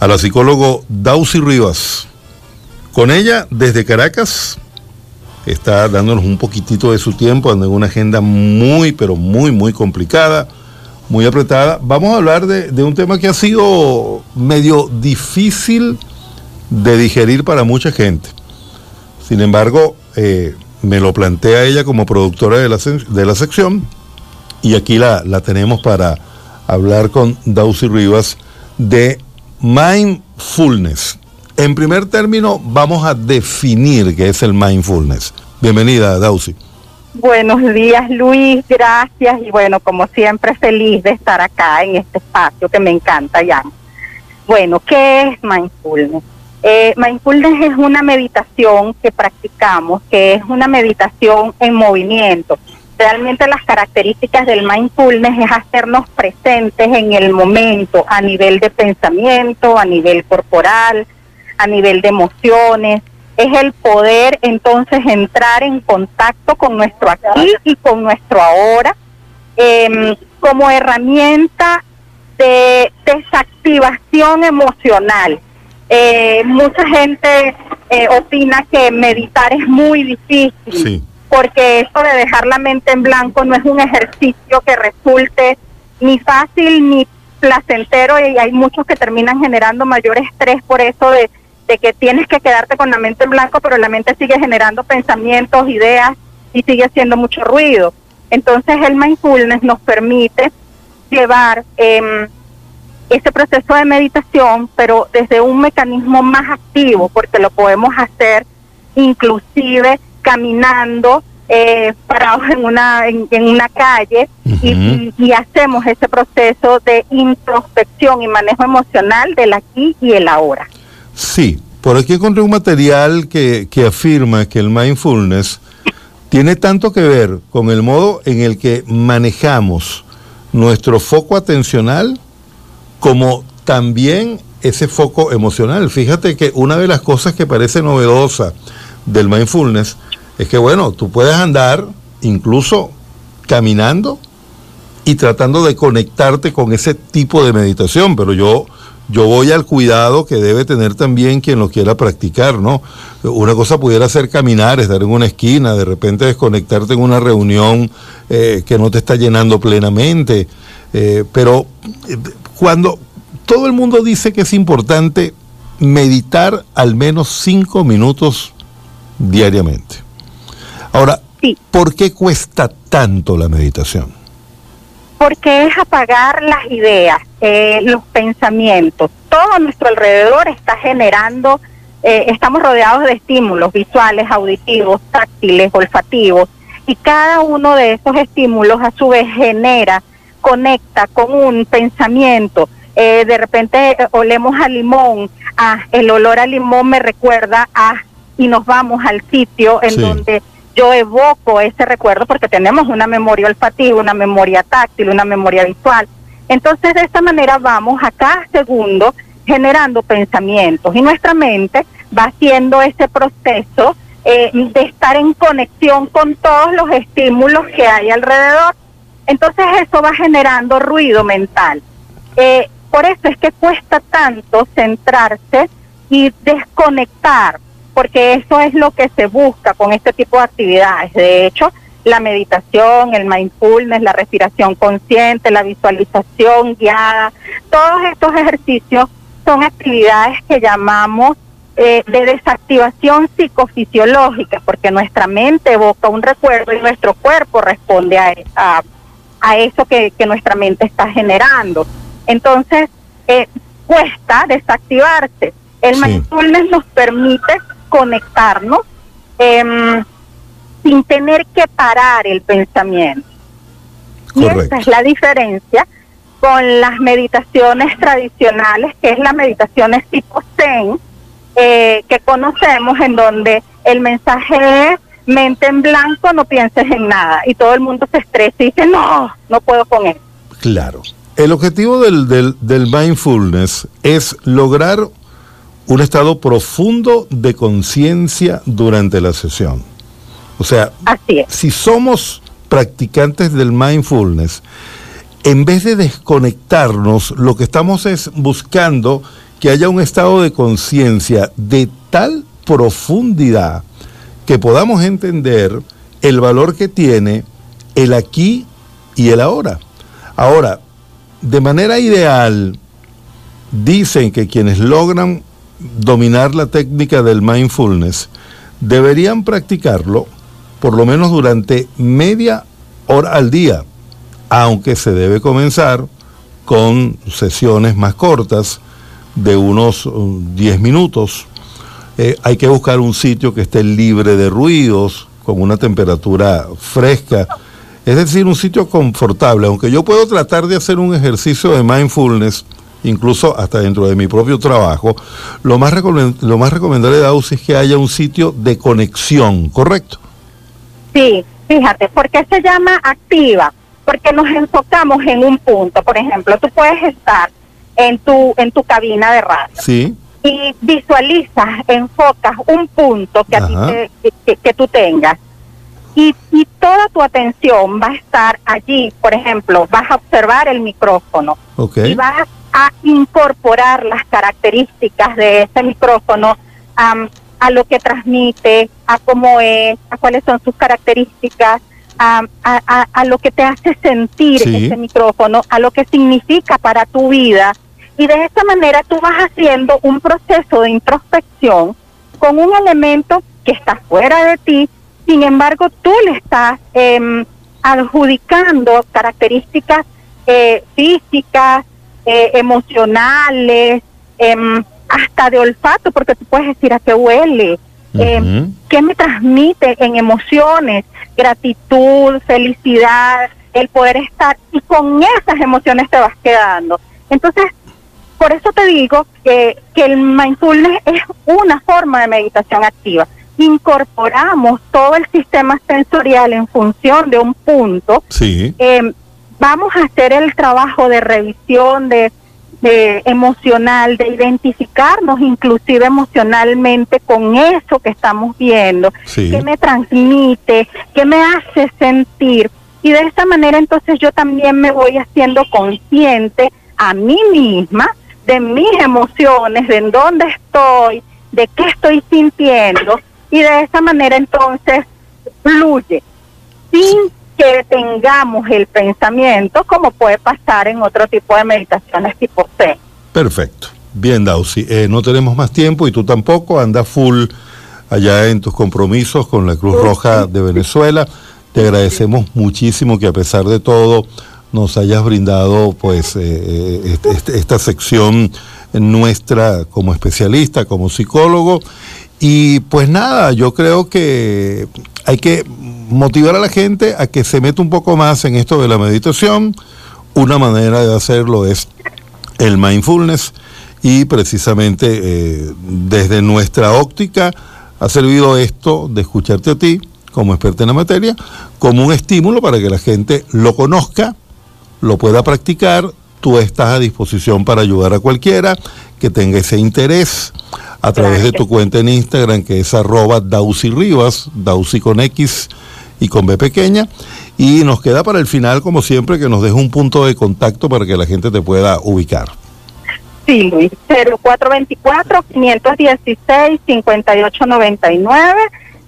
a la psicólogo Dausi Rivas. Con ella, desde Caracas, está dándonos un poquitito de su tiempo, en una agenda muy, pero muy, muy complicada, muy apretada. Vamos a hablar de, un tema que ha sido medio difícil de digerir para mucha gente. Sin embargo, eh, me lo plantea ella como productora de la, de la sección y aquí la, la tenemos para hablar con Dausi Rivas de mindfulness. En primer término, vamos a definir qué es el mindfulness. Bienvenida, Dausi. Buenos días, Luis, gracias. Y bueno, como siempre, feliz de estar acá en este espacio que me encanta ya. Bueno, ¿qué es mindfulness? Eh, mindfulness es una meditación que practicamos, que es una meditación en movimiento. Realmente las características del mindfulness es hacernos presentes en el momento a nivel de pensamiento, a nivel corporal, a nivel de emociones, es el poder entonces entrar en contacto con nuestro aquí y con nuestro ahora em, como herramienta de desactivación emocional. Eh, mucha gente eh, opina que meditar es muy difícil, porque eso de dejar la mente en blanco no es un ejercicio que resulte ni fácil ni placentero y hay muchos que terminan generando mayor estrés por eso de de que tienes que quedarte con la mente en blanco, pero la mente sigue generando pensamientos, ideas y sigue haciendo mucho ruido. Entonces el mindfulness nos permite llevar eh, ese proceso de meditación, pero desde un mecanismo más activo, porque lo podemos hacer inclusive caminando, eh, parados en una, en, una calle y, y, hacemos ese proceso de introspección y manejo emocional del aquí y el ahora. Sí, por aquí encontré un material que, afirma que el mindfulness tiene tanto que ver con el modo en el que manejamos nuestro foco atencional como también ese foco emocional. Fíjate que una de las cosas que parece novedosa del mindfulness es que, bueno, tú puedes andar incluso caminando y tratando de conectarte con ese tipo de meditación, pero yo yo voy al cuidado que debe tener también quien lo quiera practicar, ¿no? Una cosa pudiera ser caminar, estar en una esquina, de repente desconectarte en una reunión eh, que no te está llenando plenamente, eh, pero eh, cuando todo el mundo dice que es importante meditar al menos cinco minutos diariamente. Ahora, ¿por qué cuesta tanto la meditación? porque es apagar las ideas, eh, los pensamientos. Todo a nuestro alrededor está generando, eh, estamos rodeados de estímulos visuales, auditivos, táctiles, olfativos, y cada uno de esos estímulos a su vez genera, conecta con un pensamiento. Eh, de repente olemos a limón, ah, el olor a limón me recuerda a, y nos vamos al sitio en donde yo evoco ese recuerdo porque tenemos una memoria olfativa, una memoria táctil, una memoria visual. Entonces, de esta manera vamos a cada segundo generando pensamientos y nuestra mente va haciendo ese proceso eh, de estar en conexión con todos los estímulos que hay alrededor. Entonces eso va generando ruido mental. Eh, por eso es que cuesta tanto centrarse y desconectar porque eso es lo que se busca con este tipo de actividades. De hecho, la meditación, el mindfulness, la respiración consciente, la visualización guiada, todos estos ejercicios son actividades que llamamos eh, de desactivación psicofisiológica, porque nuestra mente evoca un recuerdo y nuestro cuerpo responde a, a, eso que, nuestra mente está generando. Entonces, eh, cuesta desactivarse. El mindfulness nos permite conectarnos em, sin tener que parar el pensamiento. Y esa es la diferencia con las meditaciones tradicionales, que es la meditaciones tipo Zen, eh, que conocemos, en donde el mensaje es mente en blanco, no pienses en nada. Y todo el mundo se estresa y dice, no, no puedo con eso. Claro. El objetivo del, del, del mindfulness es lograr un estado profundo de conciencia durante la sesión. O sea, si somos practicantes del mindfulness, en vez de desconectarnos, lo que estamos es buscando que haya un estado de conciencia de tal profundidad que podamos entender el valor que tiene el aquí y el ahora. Ahora, de manera ideal, dicen que quienes logran dominar la técnica del mindfulness deberían practicarlo por lo menos durante media hora al día, aunque se debe comenzar con sesiones más cortas de unos 10 um, minutos. Eh, hay que buscar un sitio que esté libre de ruidos, con una temperatura fresca, es decir, un sitio confortable, aunque yo puedo tratar de hacer un ejercicio de mindfulness, incluso hasta dentro de mi propio trabajo, lo más, lo más recomendable, Daus, es que haya un sitio de conexión, ¿correcto? Sí, fíjate, ¿por qué se llama activa? Porque nos enfocamos en un punto. Por ejemplo, tú puedes estar en tu, en tu cabina de radio. Sí. Y visualizas, enfocas un punto que, a ti te, que, tú tengas. Y, y, toda tu atención va a estar allí. Por ejemplo, vas a observar el micrófono. Okay. Y vas a incorporar las características de ese micrófono a lo que transmite, a cómo es, a cuáles son sus características, a, a, lo que te hace sentir ese micrófono, a lo que significa para tu vida. Y de esa manera tú vas haciendo un proceso de introspección con un elemento que está fuera de ti, sin embargo tú le estás em, adjudicando características eh, físicas, eh, emocionales, em, hasta de olfato, porque tú puedes decir a qué huele, eh, qué me transmite en emociones, gratitud, felicidad, el poder estar, y con esas emociones te vas quedando. Entonces, por eso te digo que, que el mindfulness es una forma de meditación activa. Incorporamos todo el sistema sensorial en función de un punto. Sí. Eh, vamos a hacer el trabajo de revisión, de de emocional, de identificarnos inclusive emocionalmente con eso que estamos viendo, que me transmite, que me hace sentir. Y de esa manera entonces yo también me voy haciendo consciente a mí misma de mis emociones, de en dónde estoy, de qué estoy sintiendo. Y de esa manera entonces fluye, sin que tengamos el pensamiento como puede pasar en otro tipo de meditaciones tipo C. Perfecto. Bien, Dausi, eh, no tenemos más tiempo y tú tampoco, anda full allá en tus compromisos con la Cruz Roja de Venezuela. Te agradecemos muchísimo que a pesar de todo nos hayas brindado pues eh, eh, este, este, esta sección nuestra como especialista, como psicólogo. Y pues nada, yo creo que hay que motivar a la gente a que se meta un poco más en esto de la meditación. Una manera de hacerlo es el mindfulness y precisamente eh, desde nuestra óptica ha servido esto de escucharte a ti como experta en la materia como un estímulo para que la gente lo conozca, lo pueda practicar. Tú estás a disposición para ayudar a cualquiera que tenga ese interés a través de tu cuenta en Instagram que es arroba Dausi Rivas, Dausi con X y con B pequeña. Y nos queda para el final, como siempre, que nos deje un punto de contacto para que la gente te pueda ubicar. Sí, Luis, 0424-516-5899,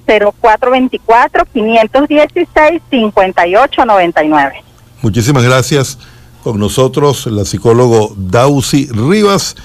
0424-516-5899. Muchísimas gracias con nosotros, la psicólogo Dausi Rivas.